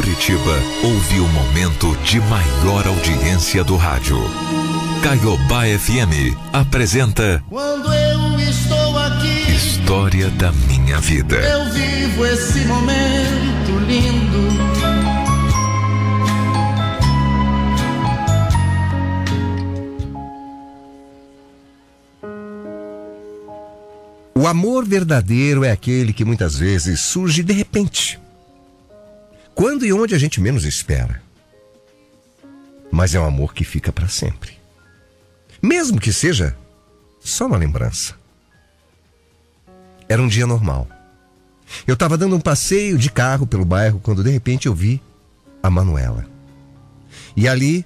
Curitiba ouve o momento de maior audiência do rádio. Caiobá FM apresenta Quando eu estou aqui, História da Minha Vida. eu vivo esse momento lindo. O amor verdadeiro é aquele que muitas vezes surge de repente. Quando e onde a gente menos espera. Mas é um amor que fica para sempre. Mesmo que seja só uma lembrança. Era um dia normal. Eu estava dando um passeio de carro pelo bairro quando de repente eu vi a Manuela. E ali,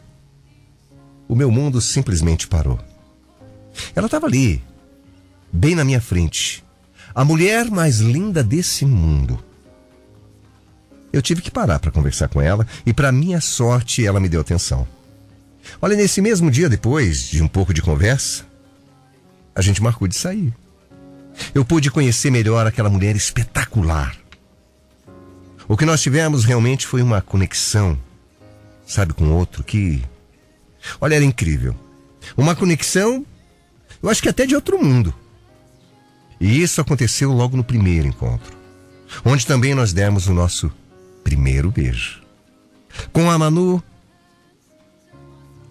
o meu mundo simplesmente parou. Ela estava ali, bem na minha frente. A mulher mais linda desse mundo. Eu tive que parar para conversar com ela e, para minha sorte, ela me deu atenção. Olha, nesse mesmo dia depois de um pouco de conversa, a gente marcou de sair. Eu pude conhecer melhor aquela mulher espetacular. O que nós tivemos realmente foi uma conexão, sabe, com outro que. Olha, era incrível. Uma conexão, eu acho que até de outro mundo. E isso aconteceu logo no primeiro encontro, onde também nós demos o nosso primeiro beijo. Com a Manu,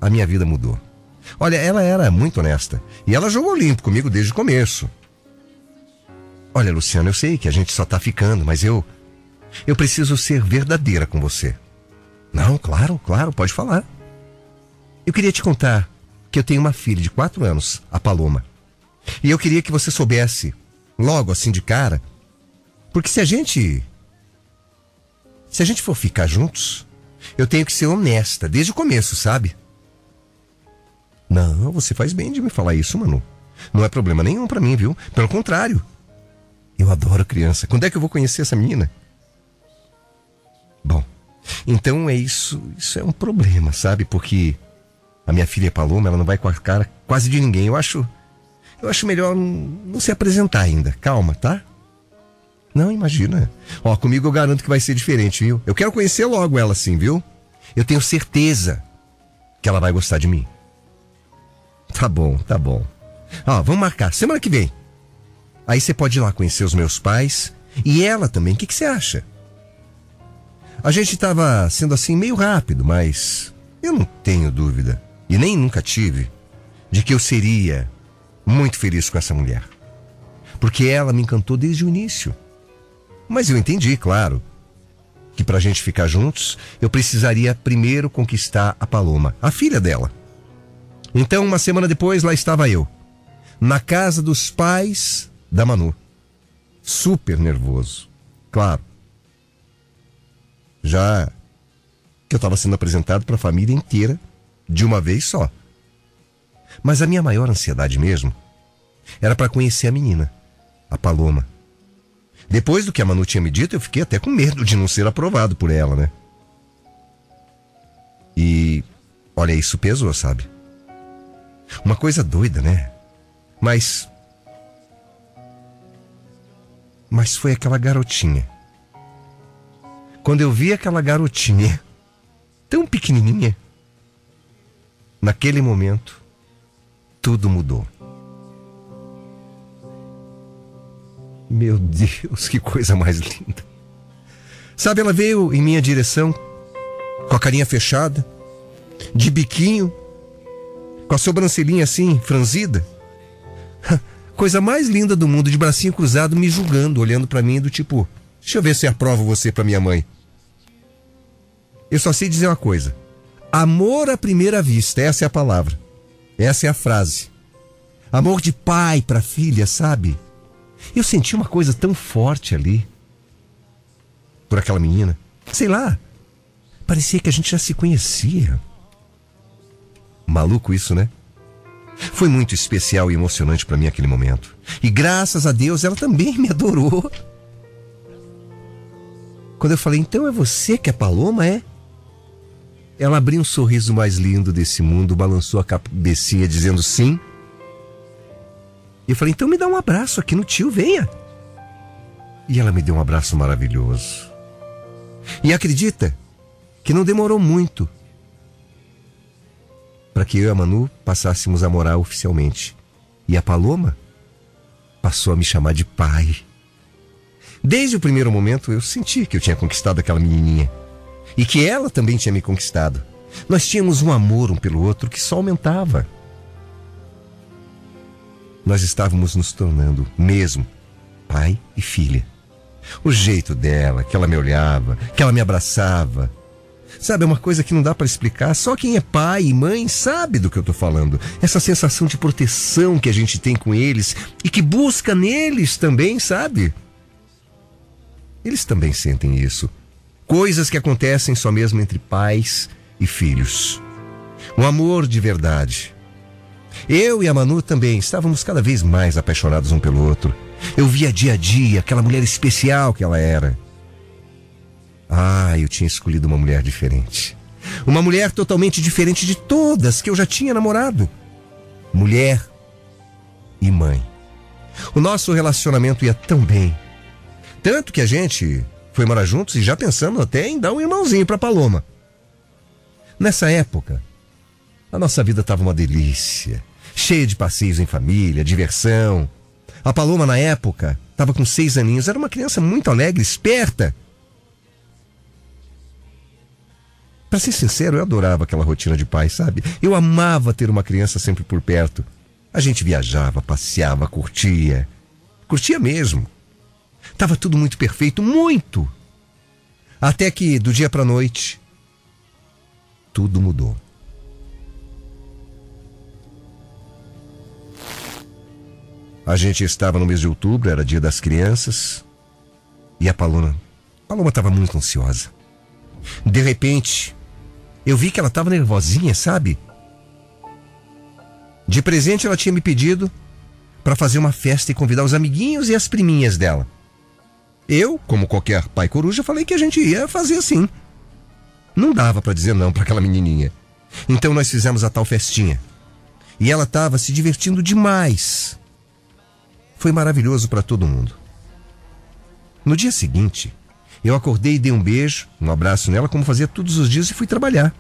a minha vida mudou. Olha, ela era muito honesta e ela jogou limpo comigo desde o começo. Olha, Luciano, eu sei que a gente só tá ficando, mas eu. Eu preciso ser verdadeira com você. Não, claro, claro, pode falar. Eu queria te contar que eu tenho uma filha de quatro anos, a Paloma. E eu queria que você soubesse, logo assim de cara, porque se a gente. Se a gente for ficar juntos, eu tenho que ser honesta desde o começo, sabe? Não, você faz bem de me falar isso, Manu. Não é problema nenhum pra mim, viu? Pelo contrário. Eu adoro criança. Quando é que eu vou conhecer essa menina? Bom, então é isso. Isso é um problema, sabe? Porque a minha filha Paloma, ela não vai com a cara quase de ninguém. Eu acho. Eu acho melhor não, não se apresentar ainda. Calma, tá? Não, imagina. Ó, comigo eu garanto que vai ser diferente, viu? Eu quero conhecer logo ela assim, viu? Eu tenho certeza que ela vai gostar de mim. Tá bom, tá bom. Ó, vamos marcar. Semana que vem. Aí você pode ir lá conhecer os meus pais. E ela também. O que, que você acha? A gente tava sendo assim meio rápido, mas eu não tenho dúvida, e nem nunca tive, de que eu seria muito feliz com essa mulher. Porque ela me encantou desde o início. Mas eu entendi, claro, que pra gente ficar juntos, eu precisaria primeiro conquistar a Paloma, a filha dela. Então, uma semana depois, lá estava eu, na casa dos pais da Manu. Super nervoso, claro. Já que eu estava sendo apresentado para a família inteira de uma vez só. Mas a minha maior ansiedade mesmo era para conhecer a menina, a Paloma. Depois do que a Manu tinha me dito, eu fiquei até com medo de não ser aprovado por ela, né? E olha, isso pesou, sabe? Uma coisa doida, né? Mas. Mas foi aquela garotinha. Quando eu vi aquela garotinha, tão pequenininha, naquele momento, tudo mudou. Meu Deus, que coisa mais linda. Sabe, ela veio em minha direção, com a carinha fechada, de biquinho, com a sobrancelhinha assim, franzida. Coisa mais linda do mundo, de bracinho cruzado, me julgando, olhando para mim do tipo, deixa eu ver se aprovo você para minha mãe. Eu só sei dizer uma coisa. Amor à primeira vista, essa é a palavra. Essa é a frase. Amor de pai para filha, sabe? Eu senti uma coisa tão forte ali. Por aquela menina. Sei lá. Parecia que a gente já se conhecia. Maluco isso, né? Foi muito especial e emocionante para mim aquele momento. E graças a Deus ela também me adorou. Quando eu falei, então é você que é Paloma, é? Ela abriu um sorriso mais lindo desse mundo, balançou a cabecinha dizendo sim. E eu falei, então me dá um abraço aqui no tio, venha. E ela me deu um abraço maravilhoso. E acredita que não demorou muito para que eu e a Manu passássemos a morar oficialmente. E a Paloma passou a me chamar de pai. Desde o primeiro momento eu senti que eu tinha conquistado aquela menininha e que ela também tinha me conquistado. Nós tínhamos um amor um pelo outro que só aumentava. Nós estávamos nos tornando mesmo pai e filha. O jeito dela, que ela me olhava, que ela me abraçava, Sabe, é uma coisa que não dá para explicar. Só quem é pai e mãe sabe do que eu tô falando. Essa sensação de proteção que a gente tem com eles e que busca neles também, sabe? Eles também sentem isso. Coisas que acontecem só mesmo entre pais e filhos. Um amor de verdade. Eu e a Manu também estávamos cada vez mais apaixonados um pelo outro. Eu via dia a dia aquela mulher especial que ela era. Ah, eu tinha escolhido uma mulher diferente. Uma mulher totalmente diferente de todas que eu já tinha namorado. Mulher e mãe. O nosso relacionamento ia tão bem. Tanto que a gente foi morar juntos e já pensando até em dar um irmãozinho para Paloma. Nessa época, a nossa vida estava uma delícia, cheia de passeios em família, diversão. A Paloma, na época, estava com seis aninhos, era uma criança muito alegre, esperta. Para ser sincero, eu adorava aquela rotina de pai, sabe? Eu amava ter uma criança sempre por perto. A gente viajava, passeava, curtia. Curtia mesmo. Tava tudo muito perfeito, muito. Até que do dia para noite tudo mudou. A gente estava no mês de outubro, era dia das crianças, e a Paloma, Paloma estava muito ansiosa. De repente, eu vi que ela estava nervosinha, sabe? De presente ela tinha me pedido para fazer uma festa e convidar os amiguinhos e as priminhas dela. Eu, como qualquer pai coruja, falei que a gente ia fazer assim. Não dava para dizer não para aquela menininha. Então nós fizemos a tal festinha. E ela estava se divertindo demais. Foi maravilhoso para todo mundo. No dia seguinte, eu acordei e dei um beijo, um abraço nela, como fazia todos os dias, e fui trabalhar.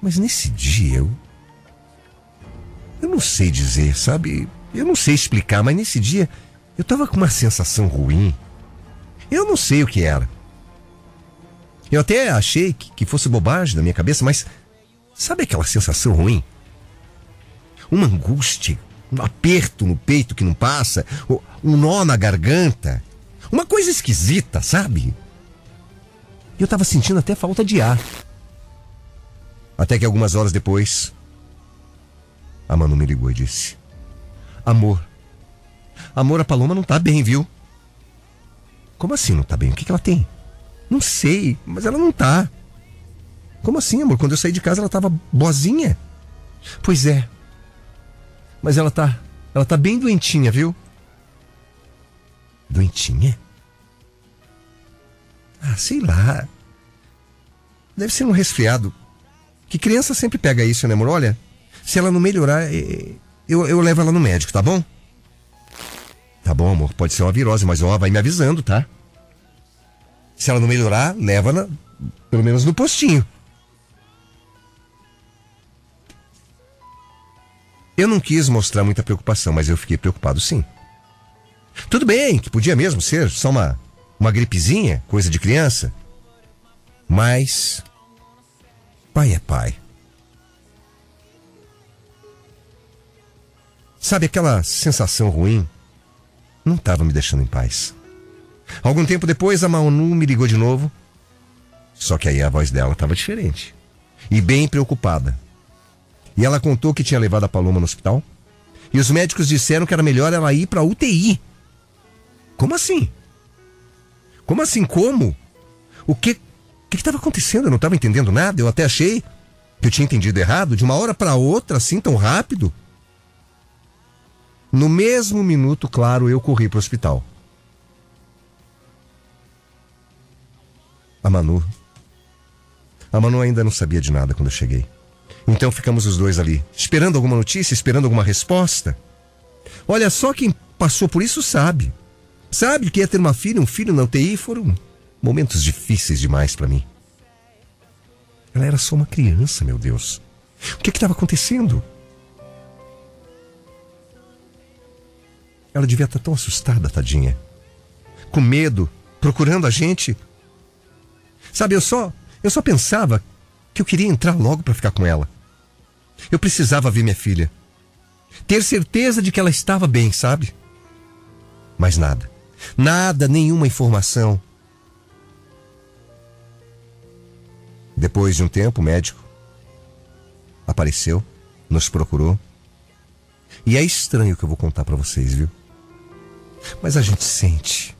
Mas nesse dia eu. Eu não sei dizer, sabe? Eu não sei explicar, mas nesse dia eu tava com uma sensação ruim. Eu não sei o que era. Eu até achei que, que fosse bobagem da minha cabeça, mas sabe aquela sensação ruim? Uma angústia, um aperto no peito que não passa, um nó na garganta. Uma coisa esquisita, sabe? Eu tava sentindo até falta de ar. Até que algumas horas depois, a Manu me ligou e disse: Amor, amor, a Paloma não tá bem, viu? Como assim não tá bem? O que, que ela tem? Não sei, mas ela não tá. Como assim, amor? Quando eu saí de casa ela tava boazinha. Pois é. Mas ela tá. Ela tá bem doentinha, viu? Doentinha? Ah, sei lá. Deve ser um resfriado. Que criança sempre pega isso, né, amor? Olha, se ela não melhorar, eu, eu levo ela no médico, tá bom? Tá bom, amor. Pode ser uma virose, mas ó, vai me avisando, tá? Se ela não melhorar, leva-na, pelo menos no postinho. Eu não quis mostrar muita preocupação, mas eu fiquei preocupado sim. Tudo bem, que podia mesmo ser só uma, uma gripezinha, coisa de criança. Mas. Pai é pai. Sabe aquela sensação ruim? Não estava me deixando em paz. Algum tempo depois, a Manu me ligou de novo. Só que aí a voz dela estava diferente. E bem preocupada. E ela contou que tinha levado a Paloma no hospital. E os médicos disseram que era melhor ela ir para UTI. Como assim? Como assim? Como? O que que estava acontecendo? Eu não estava entendendo nada. Eu até achei que eu tinha entendido errado de uma hora para outra, assim tão rápido. No mesmo minuto, claro, eu corri para o hospital. A Manu. A Manu ainda não sabia de nada quando eu cheguei. Então ficamos os dois ali, esperando alguma notícia, esperando alguma resposta. Olha, só quem passou por isso sabe. Sabe que ia ter uma filha, um filho na UTI foram momentos difíceis demais para mim. Ela era só uma criança, meu Deus. O que estava acontecendo? Ela devia estar tão assustada, tadinha. Com medo, procurando a gente. Sabe, eu só, eu só pensava que eu queria entrar logo para ficar com ela. Eu precisava ver minha filha. Ter certeza de que ela estava bem, sabe? Mas nada. Nada, nenhuma informação. Depois de um tempo, o médico apareceu, nos procurou. E é estranho o que eu vou contar para vocês, viu? Mas a gente sente.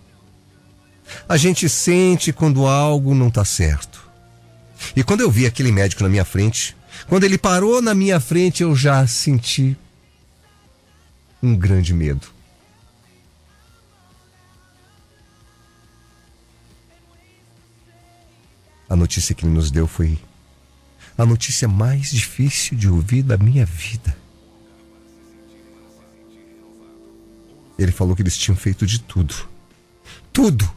A gente sente quando algo não tá certo. E quando eu vi aquele médico na minha frente, quando ele parou na minha frente, eu já senti um grande medo. A notícia que ele nos deu foi a notícia mais difícil de ouvir da minha vida. Ele falou que eles tinham feito de tudo. Tudo.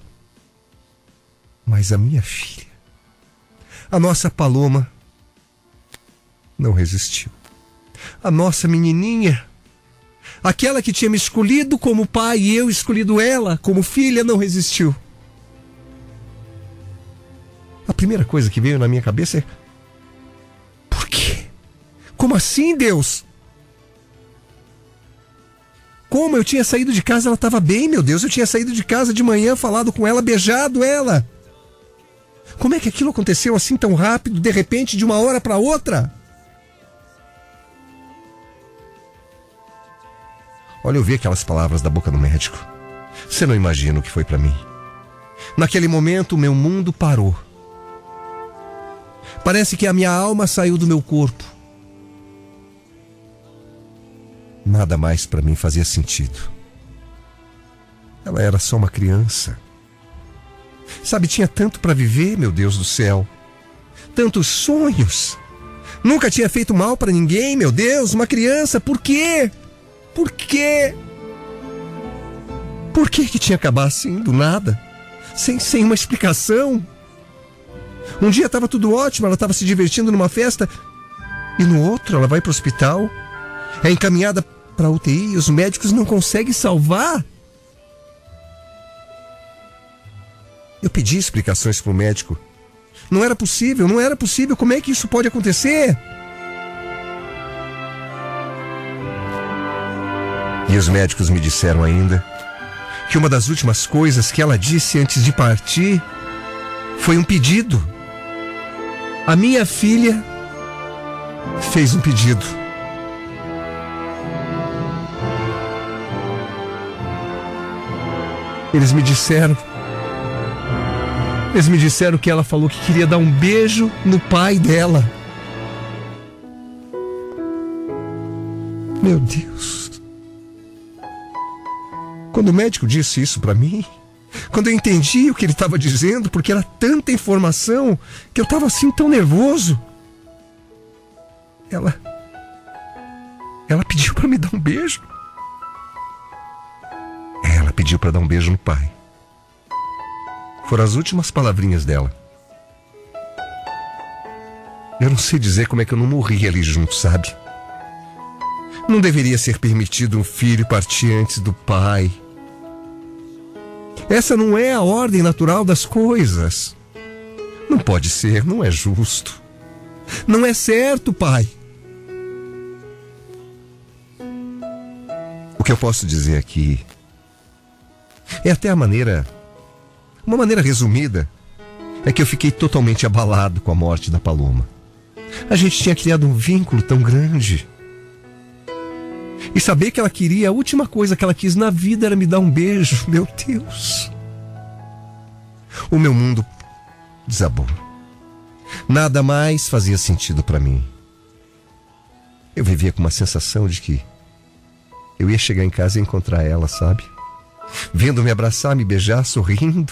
Mas a minha filha, a nossa Paloma, não resistiu. A nossa menininha, aquela que tinha me escolhido como pai e eu escolhido ela como filha, não resistiu. A primeira coisa que veio na minha cabeça é: por quê? Como assim, Deus? Como eu tinha saído de casa, ela estava bem, meu Deus. Eu tinha saído de casa de manhã, falado com ela, beijado ela. Como é que aquilo aconteceu assim tão rápido, de repente, de uma hora para outra? Olha, eu vi aquelas palavras da boca do médico. Você não imagina o que foi para mim. Naquele momento, meu mundo parou. Parece que a minha alma saiu do meu corpo. Nada mais para mim fazia sentido. Ela era só uma criança. Sabe, tinha tanto para viver, meu Deus do céu. Tantos sonhos. Nunca tinha feito mal para ninguém, meu Deus, uma criança, por quê? Por quê? Por que que tinha que acabar assim, do nada? Sem, sem uma explicação? Um dia estava tudo ótimo, ela estava se divertindo numa festa, e no outro ela vai para o hospital, é encaminhada para UTI e os médicos não conseguem salvar. Eu pedi explicações para o médico. Não era possível, não era possível. Como é que isso pode acontecer? E os médicos me disseram ainda que uma das últimas coisas que ela disse antes de partir foi um pedido. A minha filha fez um pedido. Eles me disseram. Eles me disseram que ela falou que queria dar um beijo no pai dela. Meu Deus. Quando o médico disse isso para mim, quando eu entendi o que ele estava dizendo, porque era tanta informação que eu estava assim tão nervoso. Ela. Ela pediu para me dar um beijo. Ela pediu para dar um beijo no pai. Foram as últimas palavrinhas dela. Eu não sei dizer como é que eu não morri ali junto, sabe? Não deveria ser permitido um filho partir antes do pai. Essa não é a ordem natural das coisas. Não pode ser, não é justo. Não é certo, pai. O que eu posso dizer aqui é até a maneira, uma maneira resumida, é que eu fiquei totalmente abalado com a morte da Paloma. A gente tinha criado um vínculo tão grande. E saber que ela queria, a última coisa que ela quis na vida era me dar um beijo. Meu Deus. O meu mundo desabou. Nada mais fazia sentido para mim. Eu vivia com uma sensação de que eu ia chegar em casa e encontrar ela, sabe? Vendo me abraçar, me beijar, sorrindo.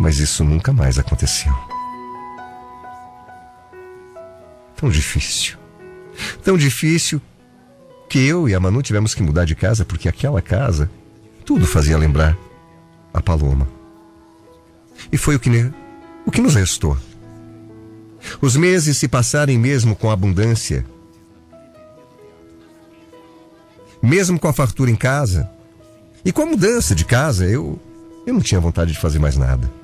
Mas isso nunca mais aconteceu. Tão difícil. Tão difícil que eu e a Manu tivemos que mudar de casa porque aquela casa tudo fazia lembrar a Paloma. E foi o que, O que nos restou? Os meses se passarem mesmo com abundância, mesmo com a fartura em casa, e com a mudança de casa, eu, eu não tinha vontade de fazer mais nada.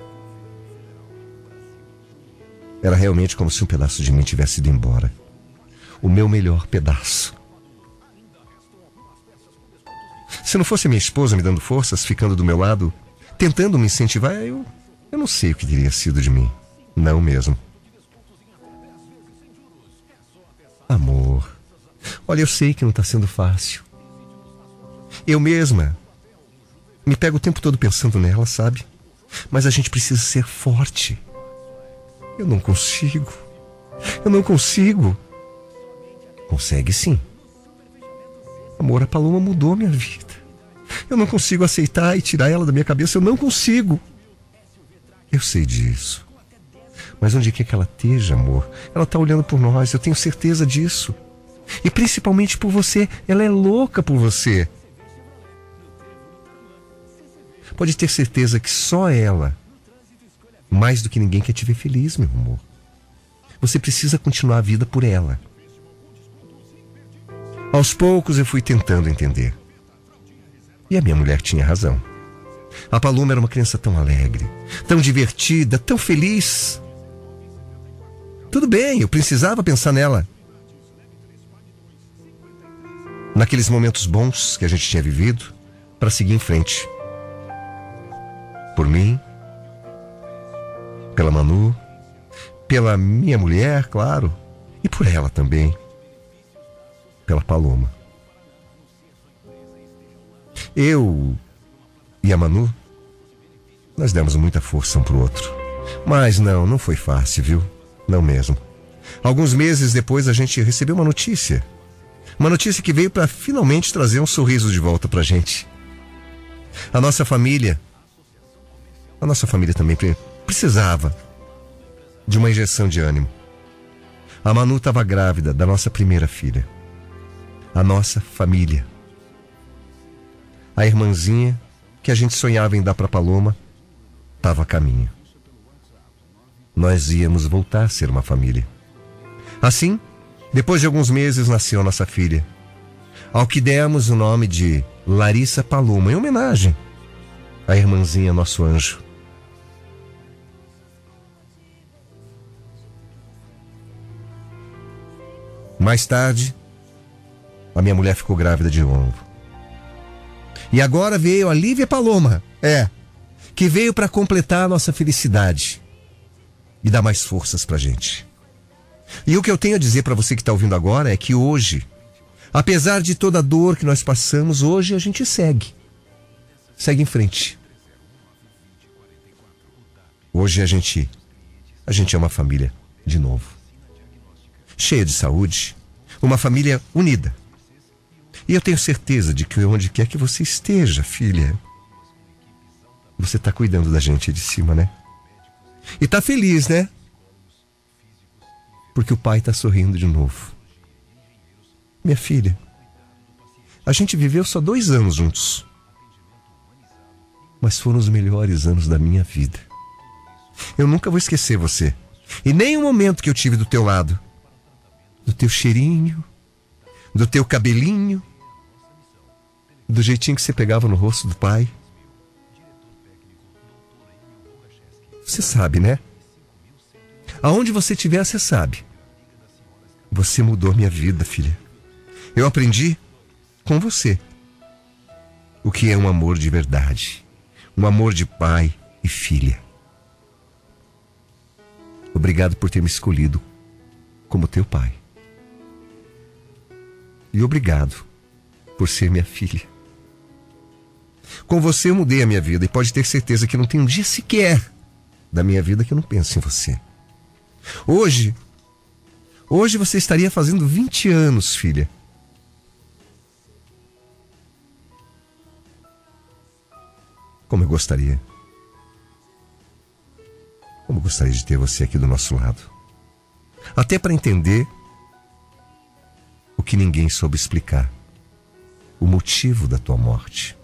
Era realmente como se um pedaço de mim tivesse ido embora. O meu melhor pedaço. Se não fosse minha esposa me dando forças, ficando do meu lado, tentando me incentivar, eu, eu não sei o que teria sido de mim. Não mesmo. Amor. Olha, eu sei que não está sendo fácil. Eu mesma me pego o tempo todo pensando nela, sabe? Mas a gente precisa ser forte. Eu não consigo. Eu não consigo. Consegue sim. Amor, a Paloma mudou minha vida. Eu não consigo aceitar e tirar ela da minha cabeça. Eu não consigo. Eu sei disso. Mas onde quer que ela esteja, amor, ela está olhando por nós. Eu tenho certeza disso. E principalmente por você. Ela é louca por você. Pode ter certeza que só ela, mais do que ninguém, quer te ver feliz, meu amor. Você precisa continuar a vida por ela. Aos poucos eu fui tentando entender. E a minha mulher tinha razão. A Paloma era uma criança tão alegre, tão divertida, tão feliz. Tudo bem, eu precisava pensar nela. Naqueles momentos bons que a gente tinha vivido, para seguir em frente. Por mim, pela Manu, pela minha mulher, claro, e por ela também, pela Paloma. Eu e a Manu, nós demos muita força um pro outro. Mas não, não foi fácil, viu? Não mesmo. Alguns meses depois a gente recebeu uma notícia. Uma notícia que veio para finalmente trazer um sorriso de volta pra gente. A nossa família, a nossa família também precisava de uma injeção de ânimo. A Manu estava grávida da nossa primeira filha. A nossa família a irmãzinha que a gente sonhava em dar para Paloma estava a caminho. Nós íamos voltar a ser uma família. Assim, depois de alguns meses nasceu nossa filha, ao que demos o nome de Larissa Paloma, em homenagem à irmãzinha nosso anjo. Mais tarde, a minha mulher ficou grávida de novo. E agora veio a Lívia Paloma, é, que veio para completar a nossa felicidade e dar mais forças pra gente. E o que eu tenho a dizer para você que está ouvindo agora é que hoje, apesar de toda a dor que nós passamos, hoje a gente segue. Segue em frente. Hoje a gente a gente é uma família de novo. Cheia de saúde, uma família unida e eu tenho certeza de que onde quer que você esteja, filha, você está cuidando da gente de cima, né? E tá feliz, né? Porque o pai está sorrindo de novo. Minha filha, a gente viveu só dois anos juntos. Mas foram os melhores anos da minha vida. Eu nunca vou esquecer você. E nem o momento que eu tive do teu lado. Do teu cheirinho, do teu cabelinho, do jeitinho que você pegava no rosto do pai. Você sabe, né? Aonde você estiver, você sabe. Você mudou minha vida, filha. Eu aprendi com você o que é um amor de verdade, um amor de pai e filha. Obrigado por ter me escolhido como teu pai. E obrigado por ser minha filha. Com você eu mudei a minha vida e pode ter certeza que não tem um dia sequer da minha vida que eu não penso em você. Hoje, hoje você estaria fazendo 20 anos, filha. Como eu gostaria. Como eu gostaria de ter você aqui do nosso lado. Até para entender que ninguém soube explicar o motivo da tua morte.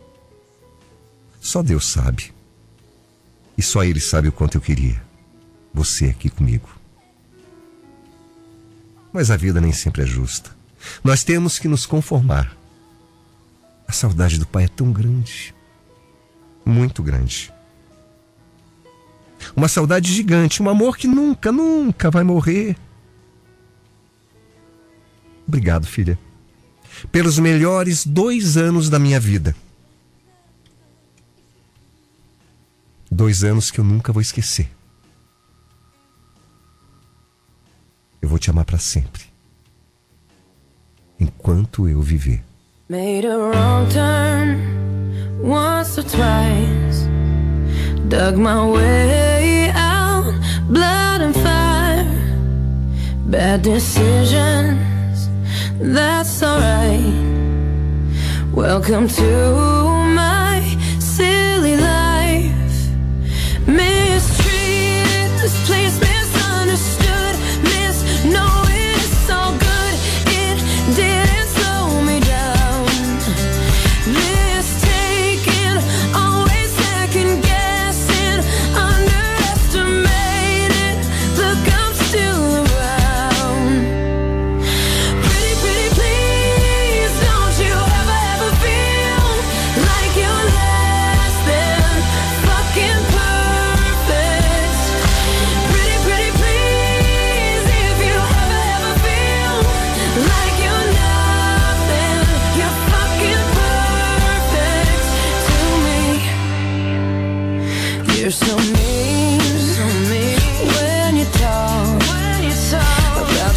Só Deus sabe. E só Ele sabe o quanto eu queria. você aqui comigo. Mas a vida nem sempre é justa. Nós temos que nos conformar. A saudade do pai é tão grande, muito grande. Uma saudade gigante, um amor que nunca, nunca vai morrer. Obrigado, filha, pelos melhores dois anos da minha vida. Dois anos que eu nunca vou esquecer. Eu vou te amar para sempre. Enquanto eu viver. Made a wrong turn once or twice. Dug my way out, blood and fire. Bad decisions, that's alright. Welcome to my silly life. Mistreated,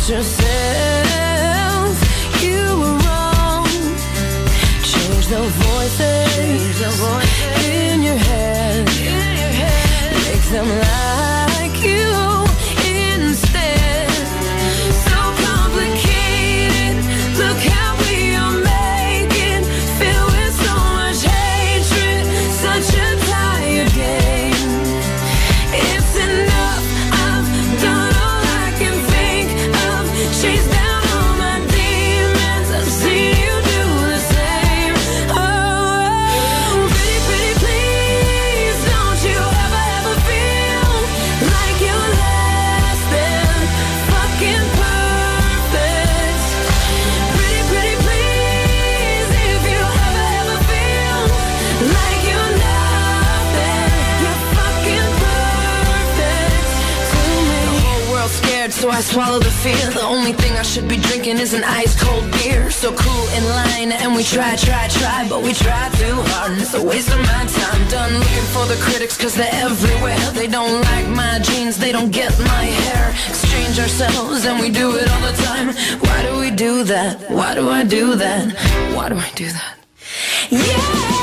just swallow the fear. The only thing I should be drinking is an ice cold beer. So cool in line, and we try, try, try, but we try too hard, and it's a waste of my time. Done looking for the critics, cause they're everywhere. They don't like my jeans, they don't get my hair. Exchange ourselves, and we do it all the time. Why do we do that? Why do I do that? Why do I do that? Yeah!